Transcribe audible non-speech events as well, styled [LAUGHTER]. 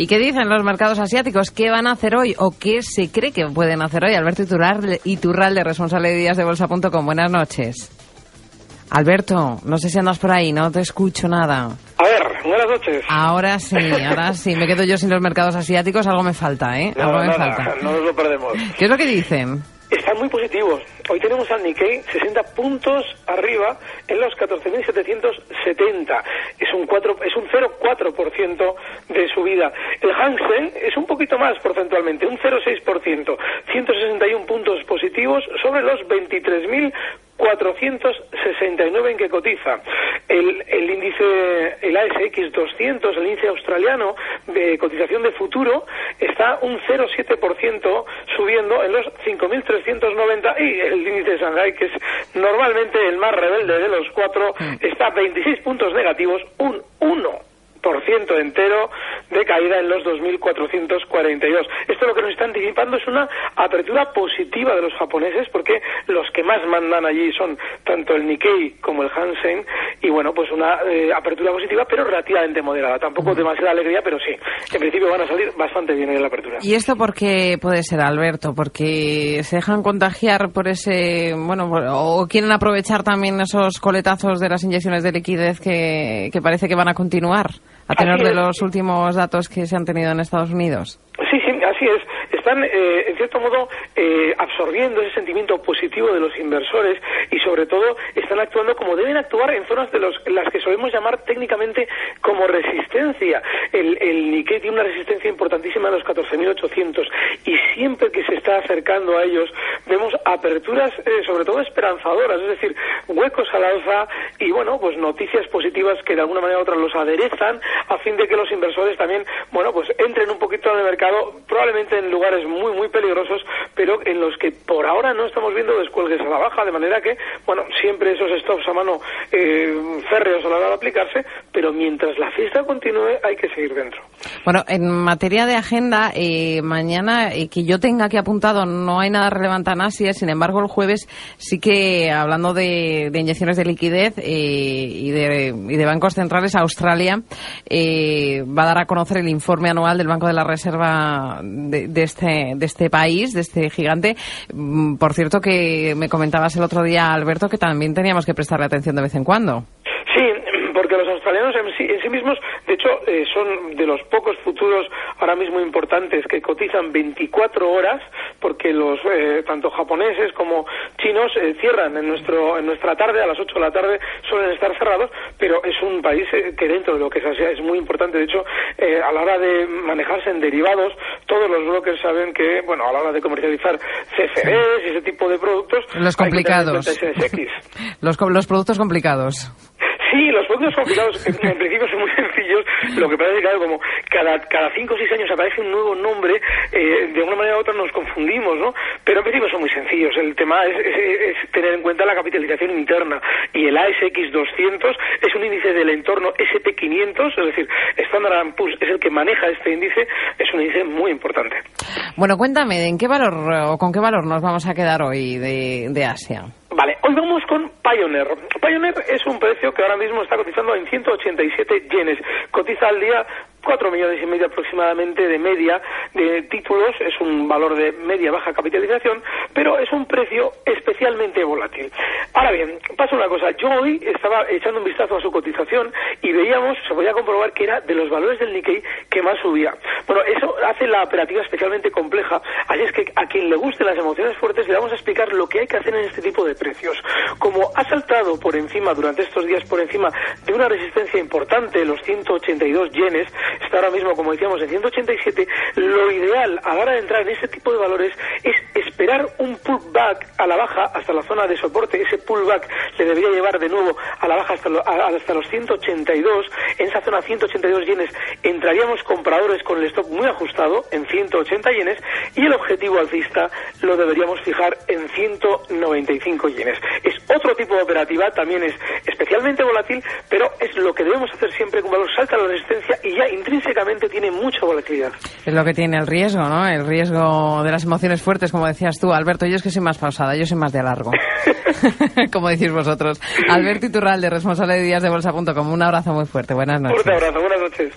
¿Y qué dicen los mercados asiáticos? ¿Qué van a hacer hoy o qué se cree que pueden hacer hoy? Alberto Iturralde, responsable de días de bolsa.com. Buenas noches. Alberto, no sé si andas por ahí, no te escucho nada. A ver, buenas noches. Ahora sí, ahora [LAUGHS] sí. Me quedo yo sin los mercados asiáticos, algo me falta, ¿eh? algo me falta. No nos lo perdemos. ¿Qué es lo que dicen? Están muy positivos. Hoy tenemos al Nikkei 60 puntos arriba en los 14.770. Es un 4, es un 0,4% de subida. El Hang Seng es un poquito más porcentualmente, un 0,6%. 161 puntos positivos sobre los 23.000 469 en que cotiza. El, el índice, el ASX 200, el índice australiano de cotización de futuro, está un 0,7% subiendo en los 5.390 y el índice de Shanghai, que es normalmente el más rebelde de los cuatro, mm. está 26 puntos negativos, un 1 por ciento entero de caída en los 2.442. Esto lo que nos está anticipando es una apertura positiva de los japoneses porque los que más mandan allí son tanto el Nikkei como el Hansen y bueno, pues una eh, apertura positiva pero relativamente moderada. Tampoco demasiada alegría, pero sí. En principio van a salir bastante bien en la apertura. ¿Y esto por qué puede ser, Alberto? Porque se dejan contagiar por ese, bueno, o quieren aprovechar también esos coletazos de las inyecciones de liquidez que, que parece que van a continuar a tener de los últimos datos que se han tenido en Estados Unidos. Sí, sí, así es están, eh, en cierto modo, eh, absorbiendo ese sentimiento positivo de los inversores y, sobre todo, están actuando como deben actuar en zonas de los, las que solemos llamar técnicamente como resistencia. El, el Nikkei tiene una resistencia importantísima en los 14.800 y siempre que se está acercando a ellos vemos aperturas, eh, sobre todo esperanzadoras, es decir, huecos al alza y, bueno, pues noticias positivas que de alguna manera u otra los aderezan a fin de que los inversores también, bueno, pues entren un poquito en el mercado, probablemente en lugares muy, muy peligrosos, pero en los que por ahora no estamos viendo descuelgues a la baja, de manera que, bueno, siempre esos stops a mano eh, férreos a la hora de aplicarse, pero mientras la fiesta continúe hay que seguir dentro. Bueno, en materia de agenda, eh, mañana eh, que yo tenga aquí apuntado no hay nada relevante en Asia, sin embargo el jueves sí que hablando de, inyecciones de liquidez y, de, y, de, bancos centrales, Australia va a dar a conocer el informe anual del Banco de la Reserva de, de este de este país, de este gigante. Mm, por cierto, que me comentabas el otro día, Alberto, que también teníamos que prestarle atención de vez en cuando. Sí, porque los australianos en sí, mismos, de hecho, eh, son de los pocos futuros ahora mismo importantes que cotizan 24 horas, porque los eh, tanto japoneses como chinos eh, cierran en nuestro en nuestra tarde a las 8 de la tarde suelen estar cerrados, pero es un país que dentro de lo que es Asia es muy importante. De hecho, a la hora de manejarse en derivados, todos los brokers saben que, bueno, a la hora de comercializar CFDs y ese tipo de productos, los complicados, [LAUGHS] los, los productos complicados. Sí, los productos complicados en, principio son muy sencillos. Lo que pasa es que, claro, como cada, cada cinco o seis años aparece un nuevo nombre, eh, de una manera u otra nos confundimos, ¿no? Pero en principio son muy sencillos. El tema es, es, tener en cuenta la capitalización interna. Y el ASX 200 es un índice del entorno SP500, es decir, Standard Poor's es el que maneja este índice, es un índice muy importante. Bueno, cuéntame, ¿en qué valor o con qué valor nos vamos a quedar hoy de, de Asia? Vale, hoy vamos con Pioneer. Pioneer es un precio que ahora mismo está cotizando en 187 yenes. Cotiza al día 4 millones y medio aproximadamente de media de títulos, es un valor de media baja capitalización, pero es un precio especialmente volátil. Ahora bien, pasa una cosa, yo hoy estaba echando un vistazo a su cotización y veíamos, se podía comprobar que era de los valores del Nikkei que más subía. Bueno, eso hace la operativa especialmente compleja, así es que a quien le gusten las emociones fuertes le vamos a explicar lo que hay que hacer en este tipo de precios. Como ha saltado por encima durante estos días por encima de una resistencia importante, los 182 yenes, está ahora mismo, como decíamos, en 187, lo ideal a la hora de entrar en ese tipo de valores es esperar un pullback a la baja hasta la zona de soporte. Ese pullback le debería llevar de nuevo a la baja hasta, hasta los 182. En esa zona 182 yenes entraríamos compradores con el stop muy ajustado en 180 yenes y el objetivo alcista lo deberíamos fijar en 195 yenes. Es otro tipo de operativa, también es especialmente volátil, pero es lo que debemos hacer siempre un valor salta la resistencia y ya intrínsecamente tiene mucha volatilidad. Es lo que tiene el riesgo, ¿no? El riesgo de las emociones fuertes, como decías tú, Alberto. Yo es que soy más pausada, yo soy más de largo. [LAUGHS] [LAUGHS] como decís vosotros. Alberto Iturralde, responsable de días de bolsa.com. Un abrazo muy fuerte. Buenas noches. Un abrazo, buenas noches.